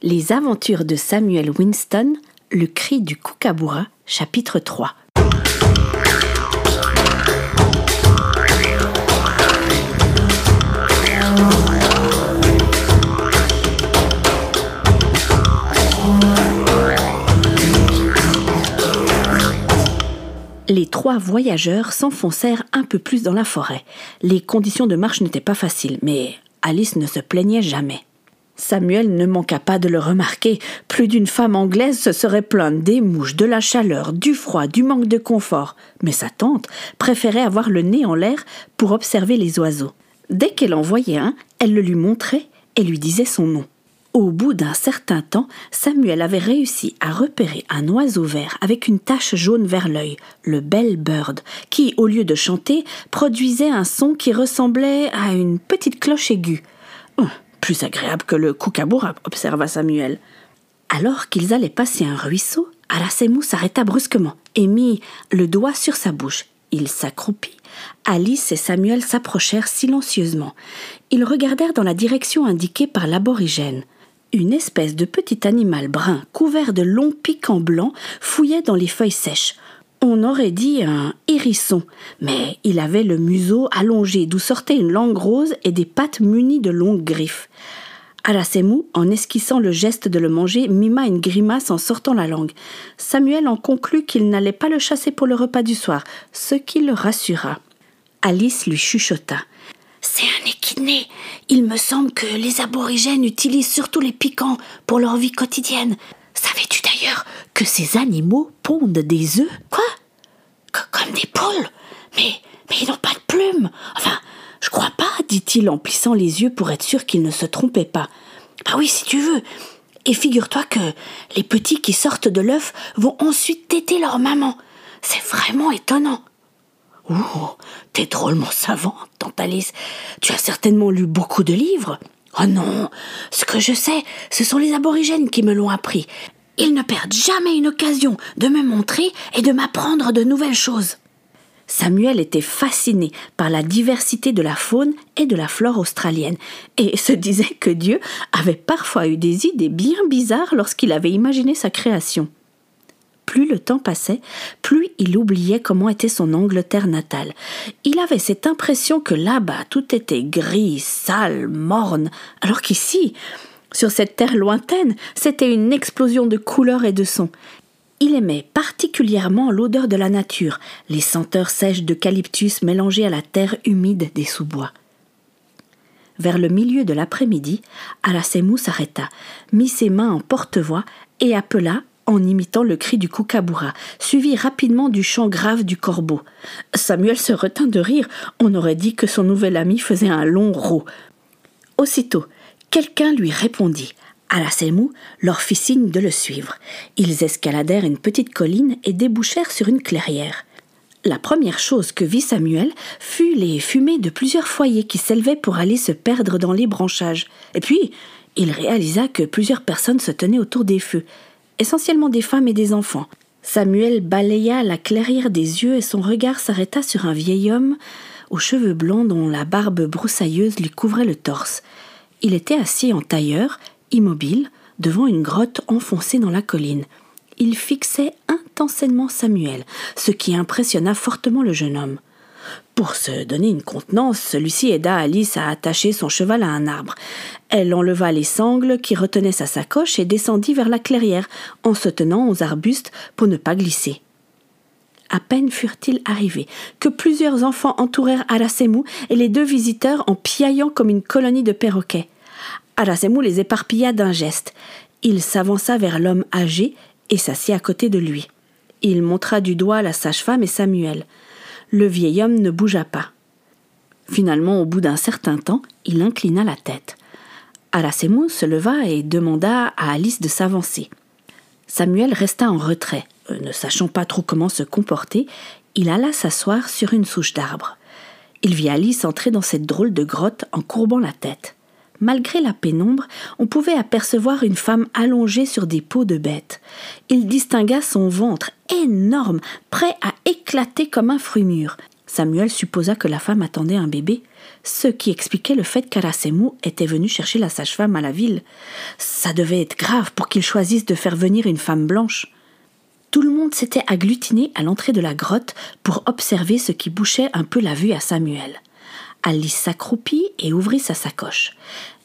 Les aventures de Samuel Winston, le cri du kookaburra, chapitre 3. Les trois voyageurs s'enfoncèrent un peu plus dans la forêt. Les conditions de marche n'étaient pas faciles, mais Alice ne se plaignait jamais. Samuel ne manqua pas de le remarquer. Plus d'une femme anglaise se serait plainte des mouches, de la chaleur, du froid, du manque de confort. Mais sa tante préférait avoir le nez en l'air pour observer les oiseaux. Dès qu'elle en voyait un, elle le lui montrait et lui disait son nom. Au bout d'un certain temps, Samuel avait réussi à repérer un oiseau vert avec une tache jaune vers l'œil, le bell bird, qui, au lieu de chanter, produisait un son qui ressemblait à une petite cloche aiguë. Hum, plus agréable que le kookaburra, observa Samuel. Alors qu'ils allaient passer un ruisseau, Alasemou s'arrêta brusquement et mit le doigt sur sa bouche. Il s'accroupit. Alice et Samuel s'approchèrent silencieusement. Ils regardèrent dans la direction indiquée par l'aborigène. Une espèce de petit animal brun couvert de longs pics blanc fouillait dans les feuilles sèches. On aurait dit un hérisson, mais il avait le museau allongé d'où sortait une langue rose et des pattes munies de longues griffes. Alasemou, en esquissant le geste de le manger, mima une grimace en sortant la langue. Samuel en conclut qu'il n'allait pas le chasser pour le repas du soir, ce qui le rassura. Alice lui chuchota. C'est un équiné. Il me semble que les aborigènes utilisent surtout les piquants pour leur vie quotidienne. Savais-tu d'ailleurs que ces animaux pondent des œufs Quoi Comme des poules Mais mais ils n'ont pas de plumes. Enfin, je crois pas, dit-il en plissant les yeux pour être sûr qu'il ne se trompait pas. Bah oui, si tu veux. Et figure-toi que les petits qui sortent de l'œuf vont ensuite téter leur maman. C'est vraiment étonnant. Oh, t'es drôlement savante, tante Alice. Tu as certainement lu beaucoup de livres. Oh non, ce que je sais, ce sont les aborigènes qui me l'ont appris. Ils ne perdent jamais une occasion de me montrer et de m'apprendre de nouvelles choses. Samuel était fasciné par la diversité de la faune et de la flore australienne, et se disait que Dieu avait parfois eu des idées bien bizarres lorsqu'il avait imaginé sa création plus le temps passait, plus il oubliait comment était son Angleterre natale. Il avait cette impression que là-bas tout était gris, sale, morne, alors qu'ici, sur cette terre lointaine, c'était une explosion de couleurs et de sons. Il aimait particulièrement l'odeur de la nature, les senteurs sèches d'eucalyptus mélangées à la terre humide des sous-bois. Vers le milieu de l'après-midi, Alasemou s'arrêta, mit ses mains en porte-voix et appela en imitant le cri du kookaburra, suivi rapidement du chant grave du corbeau. Samuel se retint de rire, on aurait dit que son nouvel ami faisait un long rot. Aussitôt, quelqu'un lui répondit. Alasemou leur fit signe de le suivre. Ils escaladèrent une petite colline et débouchèrent sur une clairière. La première chose que vit Samuel fut les fumées de plusieurs foyers qui s'élevaient pour aller se perdre dans les branchages. Et puis, il réalisa que plusieurs personnes se tenaient autour des feux essentiellement des femmes et des enfants. Samuel balaya la clairière des yeux et son regard s'arrêta sur un vieil homme aux cheveux blancs dont la barbe broussailleuse lui couvrait le torse. Il était assis en tailleur, immobile, devant une grotte enfoncée dans la colline. Il fixait intensément Samuel, ce qui impressionna fortement le jeune homme. Pour se donner une contenance, celui-ci aida Alice à attacher son cheval à un arbre. Elle enleva les sangles qui retenaient sa sacoche et descendit vers la clairière, en se tenant aux arbustes pour ne pas glisser. À peine furent-ils arrivés que plusieurs enfants entourèrent Arasemou et les deux visiteurs en piaillant comme une colonie de perroquets. Arasemou les éparpilla d'un geste. Il s'avança vers l'homme âgé et s'assit à côté de lui. Il montra du doigt la sage-femme et Samuel. Le vieil homme ne bougea pas. Finalement, au bout d'un certain temps, il inclina la tête. Alasemou se leva et demanda à Alice de s'avancer. Samuel resta en retrait. Euh, ne sachant pas trop comment se comporter, il alla s'asseoir sur une souche d'arbre. Il vit Alice entrer dans cette drôle de grotte en courbant la tête. Malgré la pénombre, on pouvait apercevoir une femme allongée sur des peaux de bête. Il distingua son ventre énorme, prêt à éclater comme un fruit mûr. Samuel supposa que la femme attendait un bébé, ce qui expliquait le fait qu'Arasemu était venu chercher la sage-femme à la ville. Ça devait être grave pour qu'il choisisse de faire venir une femme blanche. Tout le monde s'était agglutiné à l'entrée de la grotte pour observer ce qui bouchait un peu la vue à Samuel. Alice s'accroupit et ouvrit sa sacoche.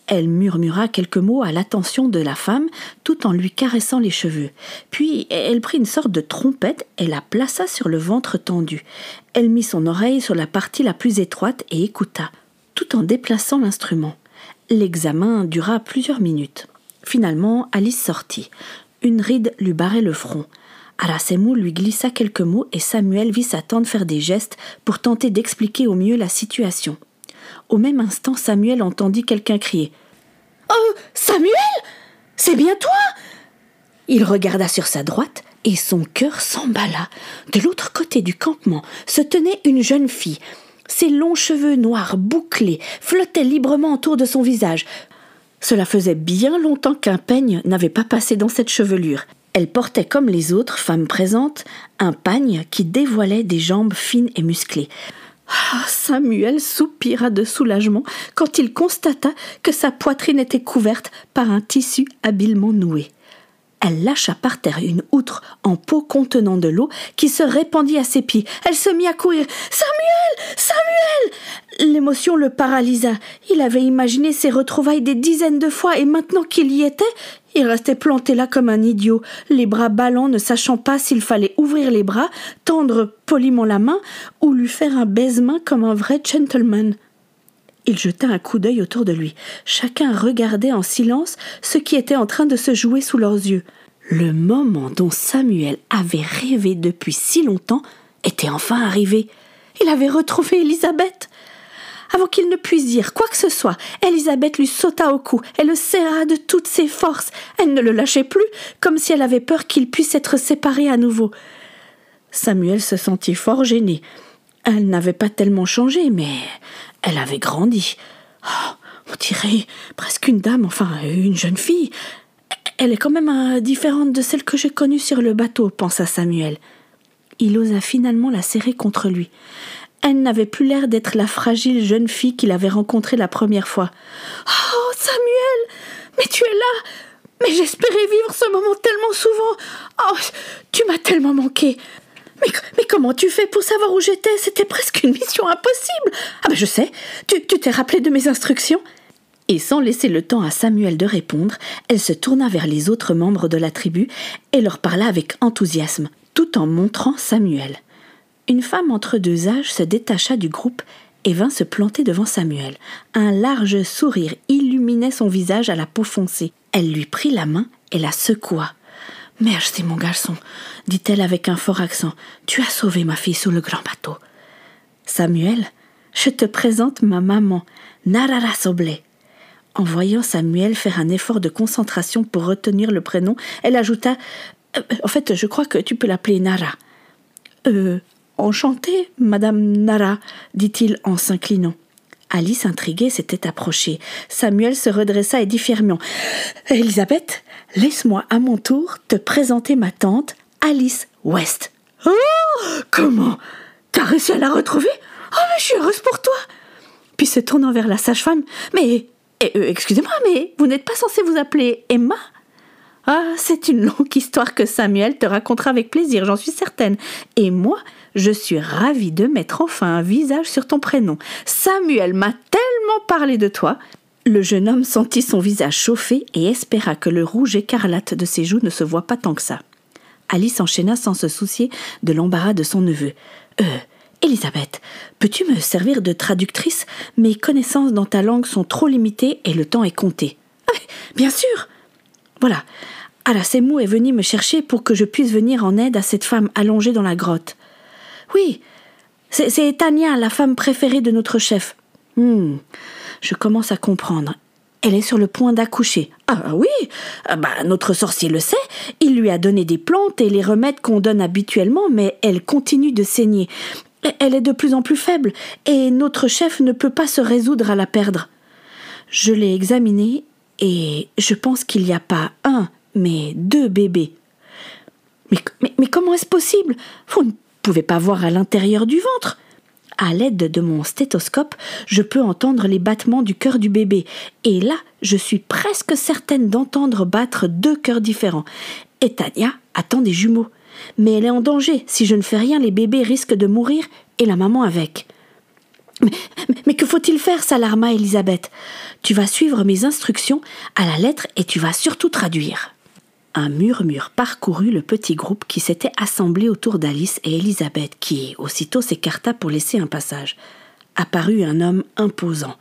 Elle murmura quelques mots à l'attention de la femme tout en lui caressant les cheveux. Puis elle prit une sorte de trompette et la plaça sur le ventre tendu. Elle mit son oreille sur la partie la plus étroite et écouta, tout en déplaçant l'instrument. L'examen dura plusieurs minutes. Finalement, Alice sortit. Une ride lui barrait le front. Arasemu lui glissa quelques mots et Samuel vit sa tante faire des gestes pour tenter d'expliquer au mieux la situation. Au même instant, Samuel entendit quelqu'un crier Oh, Samuel? C'est bien toi? Il regarda sur sa droite et son cœur s'emballa. De l'autre côté du campement se tenait une jeune fille. Ses longs cheveux noirs bouclés flottaient librement autour de son visage. Cela faisait bien longtemps qu'un peigne n'avait pas passé dans cette chevelure. Elle portait comme les autres femmes présentes un pagne qui dévoilait des jambes fines et musclées. Ah, Samuel soupira de soulagement quand il constata que sa poitrine était couverte par un tissu habilement noué. Elle lâcha par terre une outre en peau contenant de l'eau qui se répandit à ses pieds. Elle se mit à courir. Samuel Samuel L'émotion le paralysa. Il avait imaginé ses retrouvailles des dizaines de fois et maintenant qu'il y était, il restait planté là comme un idiot, les bras ballants, ne sachant pas s'il fallait ouvrir les bras, tendre poliment la main ou lui faire un baisement comme un vrai gentleman. Il jeta un coup d'œil autour de lui. Chacun regardait en silence ce qui était en train de se jouer sous leurs yeux. Le moment dont Samuel avait rêvé depuis si longtemps était enfin arrivé. Il avait retrouvé Elisabeth. Avant qu'il ne puisse dire quoi que ce soit, Elisabeth lui sauta au cou et le serra de toutes ses forces. Elle ne le lâchait plus, comme si elle avait peur qu'ils puissent être séparés à nouveau. Samuel se sentit fort gêné. Elle n'avait pas tellement changé, mais elle avait grandi. Oh, on dirait presque une dame, enfin une jeune fille. Elle est quand même euh, différente de celle que j'ai connue sur le bateau, pensa Samuel. Il osa finalement la serrer contre lui. Elle n'avait plus l'air d'être la fragile jeune fille qu'il avait rencontrée la première fois. Oh, Samuel Mais tu es là Mais j'espérais vivre ce moment tellement souvent Oh, tu m'as tellement manqué mais, comment tu fais pour savoir où j'étais? C'était presque une mission impossible. Ah ben je sais, tu t'es rappelé de mes instructions? Et sans laisser le temps à Samuel de répondre, elle se tourna vers les autres membres de la tribu et leur parla avec enthousiasme, tout en montrant Samuel. Une femme entre deux âges se détacha du groupe et vint se planter devant Samuel. Un large sourire illuminait son visage à la peau foncée. Elle lui prit la main et la secoua. Merci, mon garçon, dit-elle avec un fort accent. Tu as sauvé ma fille sous le grand bateau. Samuel, je te présente ma maman, Narara Soblé. En voyant Samuel faire un effort de concentration pour retenir le prénom, elle ajouta euh, En fait, je crois que tu peux l'appeler Nara. Euh, enchanté, madame Nara, dit-il en s'inclinant. Alice, intriguée, s'était approchée. Samuel se redressa et dit fièrement Elisabeth, laisse-moi à mon tour te présenter ma tante, Alice West. Oh Comment? T'as réussi à la retrouver? Oh, mais je suis heureuse pour toi Puis se tournant vers la sage-femme Mais, euh, excusez-moi, mais vous n'êtes pas censé vous appeler Emma? Ah, c'est une longue histoire que Samuel te racontera avec plaisir, j'en suis certaine. Et moi, je suis ravie de mettre enfin un visage sur ton prénom. Samuel m'a tellement parlé de toi. Le jeune homme sentit son visage chauffer et espéra que le rouge écarlate de ses joues ne se voit pas tant que ça. Alice enchaîna sans se soucier de l'embarras de son neveu. Euh, Elisabeth, peux-tu me servir de traductrice? Mes connaissances dans ta langue sont trop limitées et le temps est compté. Ah, bien sûr Voilà. Alasemou est venu me chercher pour que je puisse venir en aide à cette femme allongée dans la grotte. Oui, c'est Tania, la femme préférée de notre chef. Hmm, je commence à comprendre. Elle est sur le point d'accoucher. Ah oui, ah bah, notre sorcier le sait. Il lui a donné des plantes et les remèdes qu'on donne habituellement, mais elle continue de saigner. Elle est de plus en plus faible, et notre chef ne peut pas se résoudre à la perdre. Je l'ai examinée, et je pense qu'il n'y a pas un, mais deux bébés. Mais, comment est-ce possible? Vous ne pouvez pas voir à l'intérieur du ventre. À l'aide de mon stéthoscope, je peux entendre les battements du cœur du bébé. Et là, je suis presque certaine d'entendre battre deux cœurs différents. Et Tania attend des jumeaux. Mais elle est en danger. Si je ne fais rien, les bébés risquent de mourir et la maman avec. Mais, que faut-il faire s'alarma Elisabeth? Tu vas suivre mes instructions à la lettre et tu vas surtout traduire. Un murmure parcourut le petit groupe qui s'était assemblé autour d'Alice et Elisabeth, qui aussitôt s'écarta pour laisser un passage. Apparut un homme imposant.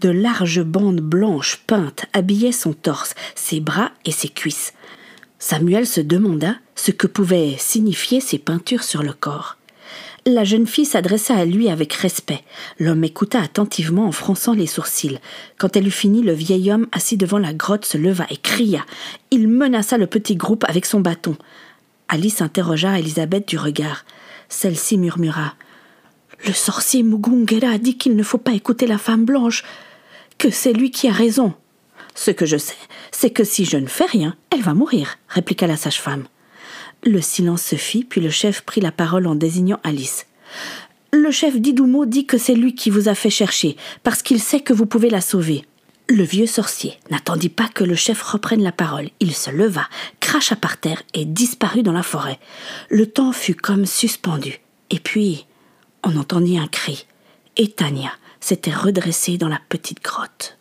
De larges bandes blanches peintes habillaient son torse, ses bras et ses cuisses. Samuel se demanda ce que pouvaient signifier ces peintures sur le corps. La jeune fille s'adressa à lui avec respect. L'homme écouta attentivement en fronçant les sourcils. Quand elle eut fini, le vieil homme assis devant la grotte se leva et cria. Il menaça le petit groupe avec son bâton. Alice interrogea Elisabeth du regard. Celle-ci murmura. Le sorcier Mugungera a dit qu'il ne faut pas écouter la femme blanche, que c'est lui qui a raison. Ce que je sais, c'est que si je ne fais rien, elle va mourir, répliqua la sage-femme. Le silence se fit, puis le chef prit la parole en désignant Alice. Le chef d'Idoumo dit que c'est lui qui vous a fait chercher, parce qu'il sait que vous pouvez la sauver. Le vieux sorcier n'attendit pas que le chef reprenne la parole. Il se leva, cracha par terre et disparut dans la forêt. Le temps fut comme suspendu. Et puis, on entendit un cri. Et Tania s'était redressée dans la petite grotte.